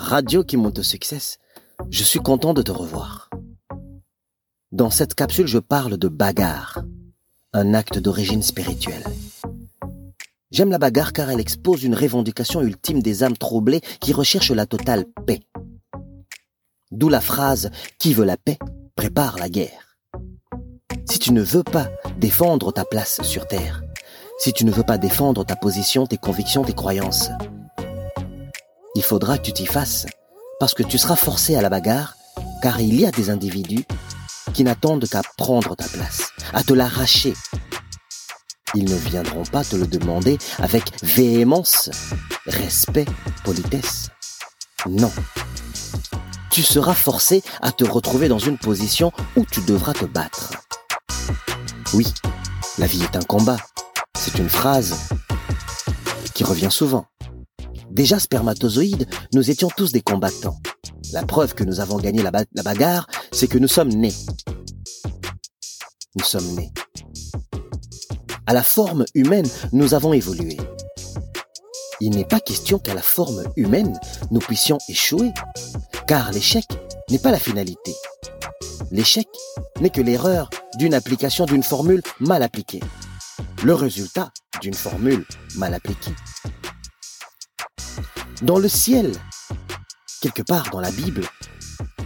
Radio qui monte au succès, je suis content de te revoir. Dans cette capsule, je parle de bagarre, un acte d'origine spirituelle. J'aime la bagarre car elle expose une revendication ultime des âmes troublées qui recherchent la totale paix. D'où la phrase Qui veut la paix prépare la guerre. Si tu ne veux pas défendre ta place sur Terre, si tu ne veux pas défendre ta position, tes convictions, tes croyances, il faudra que tu t'y fasses, parce que tu seras forcé à la bagarre, car il y a des individus qui n'attendent qu'à prendre ta place, à te l'arracher. Ils ne viendront pas te le demander avec véhémence, respect, politesse. Non. Tu seras forcé à te retrouver dans une position où tu devras te battre. Oui, la vie est un combat. C'est une phrase qui revient souvent. Déjà spermatozoïdes, nous étions tous des combattants. La preuve que nous avons gagné la, bagarre, c'est que nous sommes nés. Nous sommes nés. À la forme humaine, nous avons évolué. Il n'est pas question qu'à la forme humaine, nous puissions échouer, car l'échec n'est pas la finalité. L'échec n'est que l'erreur d'une application d'une formule mal appliquée. Le résultat d'une formule mal appliquée. Dans le ciel, quelque part dans la Bible,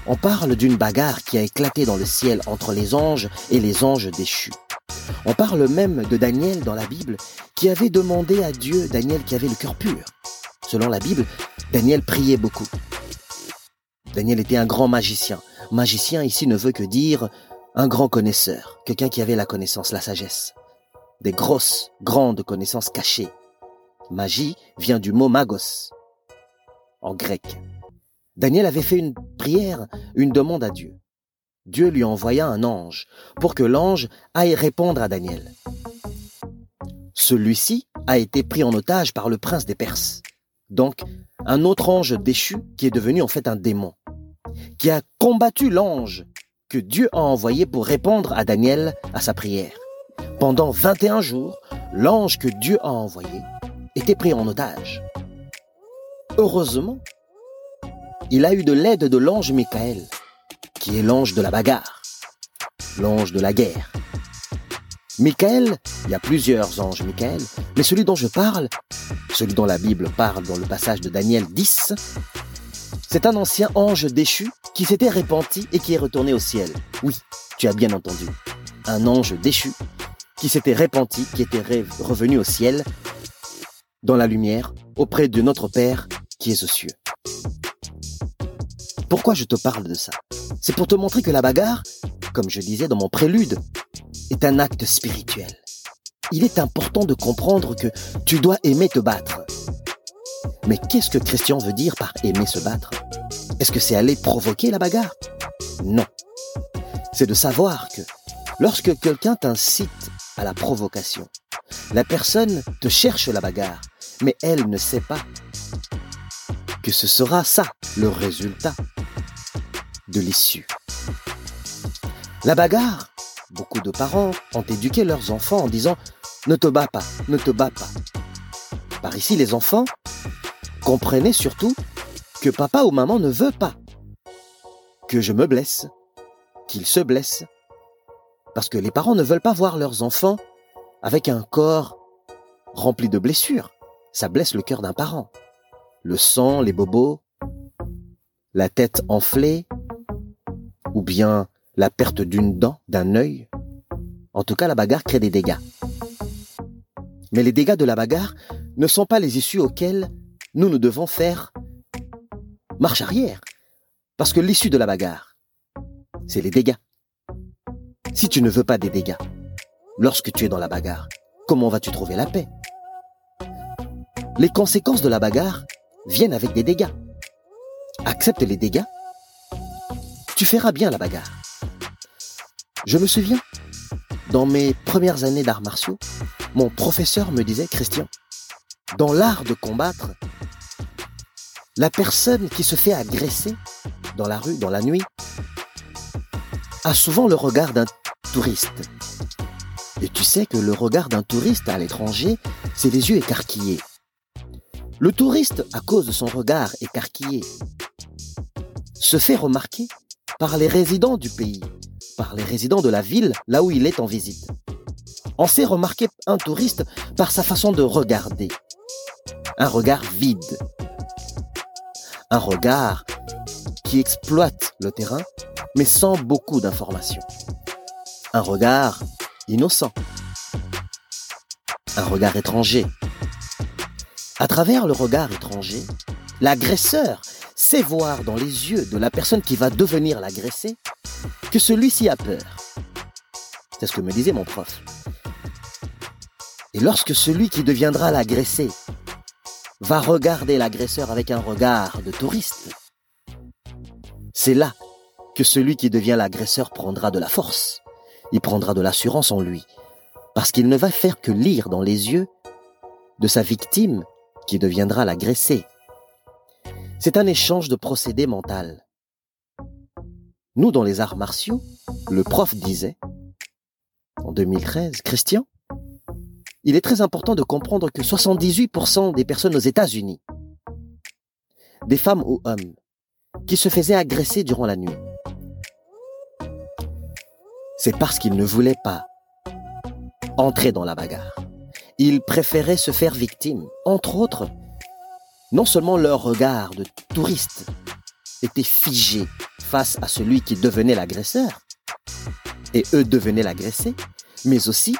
on parle d'une bagarre qui a éclaté dans le ciel entre les anges et les anges déchus. On parle même de Daniel dans la Bible qui avait demandé à Dieu, Daniel qui avait le cœur pur. Selon la Bible, Daniel priait beaucoup. Daniel était un grand magicien. Magicien ici ne veut que dire un grand connaisseur, quelqu'un qui avait la connaissance, la sagesse. Des grosses, grandes connaissances cachées. Magie vient du mot magos, en grec. Daniel avait fait une prière, une demande à Dieu. Dieu lui envoya un ange pour que l'ange aille répondre à Daniel. Celui-ci a été pris en otage par le prince des Perses. Donc, un autre ange déchu qui est devenu en fait un démon, qui a combattu l'ange que Dieu a envoyé pour répondre à Daniel à sa prière. Pendant 21 jours, l'ange que Dieu a envoyé était pris en otage. Heureusement, il a eu de l'aide de l'ange Michael, qui est l'ange de la bagarre, l'ange de la guerre. Michael, il y a plusieurs anges Michael, mais celui dont je parle, celui dont la Bible parle dans le passage de Daniel 10, c'est un ancien ange déchu qui s'était repenti et qui est retourné au ciel. Oui, tu as bien entendu. Un ange déchu qui s'était repenti, qui était revenu au ciel, dans la lumière, auprès de notre Père qui est aux cieux. Pourquoi je te parle de ça? C'est pour te montrer que la bagarre, comme je disais dans mon prélude, est un acte spirituel. Il est important de comprendre que tu dois aimer te battre. Mais qu'est-ce que Christian veut dire par aimer se battre? Est-ce que c'est aller provoquer la bagarre? Non. C'est de savoir que lorsque quelqu'un t'incite à la provocation, la personne te cherche la bagarre, mais elle ne sait pas ce sera ça le résultat de l'issue. La bagarre, beaucoup de parents ont éduqué leurs enfants en disant ne te bats pas, ne te bats pas. Par ici, les enfants comprenaient surtout que papa ou maman ne veut pas que je me blesse, qu'ils se blessent. Parce que les parents ne veulent pas voir leurs enfants avec un corps rempli de blessures. Ça blesse le cœur d'un parent le sang, les bobos, la tête enflée, ou bien la perte d'une dent, d'un œil. En tout cas, la bagarre crée des dégâts. Mais les dégâts de la bagarre ne sont pas les issues auxquelles nous nous devons faire marche arrière. Parce que l'issue de la bagarre, c'est les dégâts. Si tu ne veux pas des dégâts, lorsque tu es dans la bagarre, comment vas-tu trouver la paix? Les conséquences de la bagarre viennent avec des dégâts. Accepte les dégâts, tu feras bien la bagarre. Je me souviens, dans mes premières années d'arts martiaux, mon professeur me disait, Christian, dans l'art de combattre, la personne qui se fait agresser dans la rue, dans la nuit, a souvent le regard d'un touriste. Et tu sais que le regard d'un touriste à l'étranger, c'est les yeux écarquillés. Le touriste, à cause de son regard écarquillé, se fait remarquer par les résidents du pays, par les résidents de la ville là où il est en visite. On sait remarquer un touriste par sa façon de regarder. Un regard vide. Un regard qui exploite le terrain mais sans beaucoup d'informations. Un regard innocent. Un regard étranger. À travers le regard étranger, l'agresseur sait voir dans les yeux de la personne qui va devenir l'agressé que celui-ci a peur. C'est ce que me disait mon prof. Et lorsque celui qui deviendra l'agressé va regarder l'agresseur avec un regard de touriste, c'est là que celui qui devient l'agresseur prendra de la force, il prendra de l'assurance en lui, parce qu'il ne va faire que lire dans les yeux de sa victime qui deviendra l'agressé. C'est un échange de procédés mental. Nous, dans les arts martiaux, le prof disait, en 2013, Christian, il est très important de comprendre que 78% des personnes aux États-Unis, des femmes ou hommes, qui se faisaient agresser durant la nuit, c'est parce qu'ils ne voulaient pas entrer dans la bagarre. Ils préféraient se faire victime. Entre autres, non seulement leur regard de touriste était figé face à celui qui devenait l'agresseur, et eux devenaient l'agressé, mais aussi,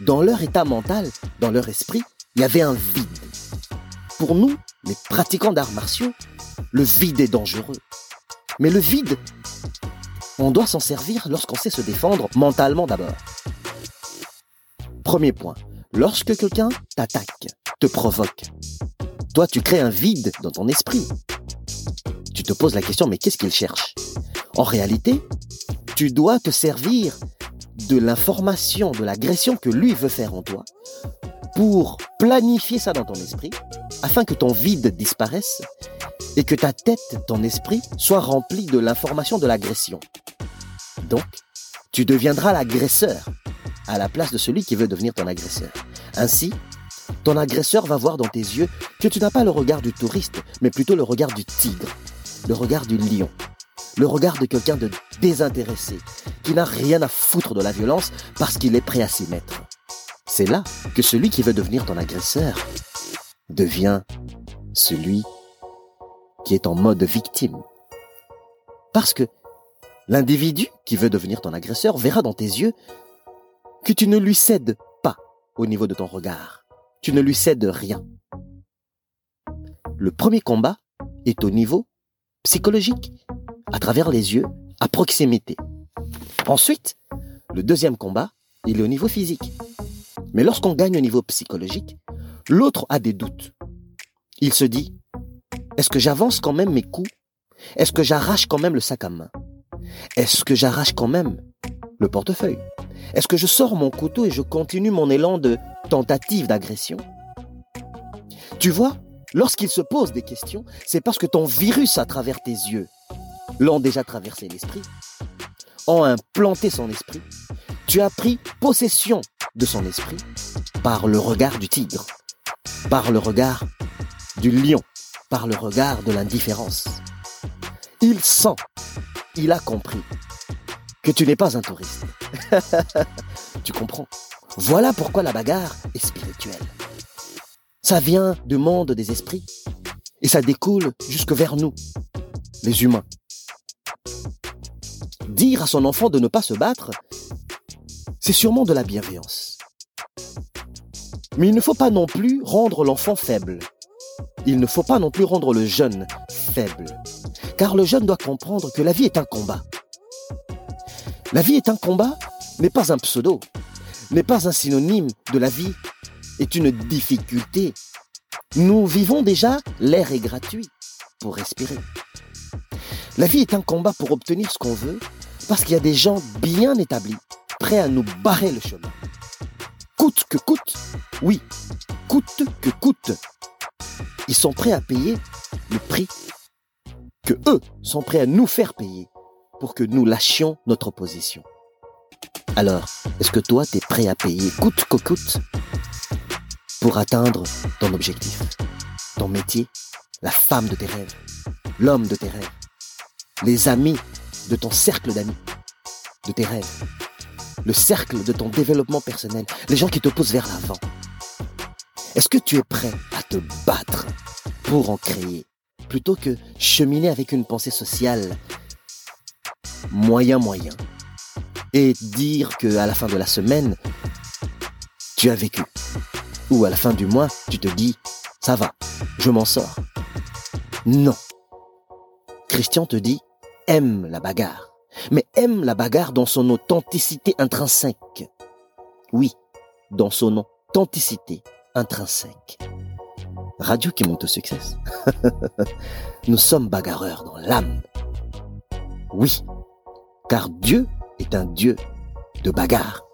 dans leur état mental, dans leur esprit, il y avait un vide. Pour nous, les pratiquants d'arts martiaux, le vide est dangereux. Mais le vide on doit s'en servir lorsqu'on sait se défendre mentalement d'abord. Premier point, lorsque quelqu'un t'attaque, te provoque, toi tu crées un vide dans ton esprit. Tu te poses la question, mais qu'est-ce qu'il cherche? En réalité, tu dois te servir de l'information, de l'agression que lui veut faire en toi, pour planifier ça dans ton esprit, afin que ton vide disparaisse et que ta tête, ton esprit, soit rempli de l'information de l'agression. Donc, tu deviendras l'agresseur à la place de celui qui veut devenir ton agresseur. Ainsi, ton agresseur va voir dans tes yeux que tu n'as pas le regard du touriste, mais plutôt le regard du tigre, le regard du lion, le regard de quelqu'un de désintéressé, qui n'a rien à foutre de la violence parce qu'il est prêt à s'y mettre. C'est là que celui qui veut devenir ton agresseur devient celui qui est en mode victime. Parce que L'individu qui veut devenir ton agresseur verra dans tes yeux que tu ne lui cèdes pas au niveau de ton regard. Tu ne lui cèdes rien. Le premier combat est au niveau psychologique, à travers les yeux, à proximité. Ensuite, le deuxième combat, il est au niveau physique. Mais lorsqu'on gagne au niveau psychologique, l'autre a des doutes. Il se dit, est-ce que j'avance quand même mes coups? Est-ce que j'arrache quand même le sac à main? Est-ce que j'arrache quand même le portefeuille? Est-ce que je sors mon couteau et je continue mon élan de tentative d'agression? Tu vois, lorsqu'il se pose des questions, c'est parce que ton virus à travers tes yeux l'ont déjà traversé l'esprit, ont implanté son esprit. Tu as pris possession de son esprit par le regard du tigre, par le regard du lion, par le regard de l'indifférence. Il sent il a compris que tu n'es pas un touriste. tu comprends? Voilà pourquoi la bagarre est spirituelle. Ça vient du monde des esprits et ça découle jusque vers nous, les humains. Dire à son enfant de ne pas se battre, c'est sûrement de la bienveillance. Mais il ne faut pas non plus rendre l'enfant faible. Il ne faut pas non plus rendre le jeune faible. Car le jeune doit comprendre que la vie est un combat. La vie est un combat n'est pas un pseudo, n'est pas un synonyme de la vie, est une difficulté. Nous vivons déjà, l'air est gratuit pour respirer. La vie est un combat pour obtenir ce qu'on veut, parce qu'il y a des gens bien établis, prêts à nous barrer le chemin. Coûte que coûte, oui, coûte que coûte. Ils sont prêts à payer le prix que eux sont prêts à nous faire payer pour que nous lâchions notre position. Alors, est-ce que toi, tu es prêt à payer coûte que coûte pour atteindre ton objectif, ton métier, la femme de tes rêves, l'homme de tes rêves les amis de ton cercle d'amis, de tes rêves, le cercle de ton développement personnel, les gens qui te poussent vers l'avant? Est-ce que tu es prêt à te battre pour en créer plutôt que cheminer avec une pensée sociale moyen moyen et dire que à la fin de la semaine tu as vécu ou à la fin du mois tu te dis ça va, je m'en sors. Non. Christian te dit aime la bagarre, mais aime la bagarre dans son authenticité intrinsèque. Oui, dans son authenticité intrinsèque. Radio qui monte au succès. Nous sommes bagarreurs dans l'âme. Oui, car Dieu est un Dieu de bagarre.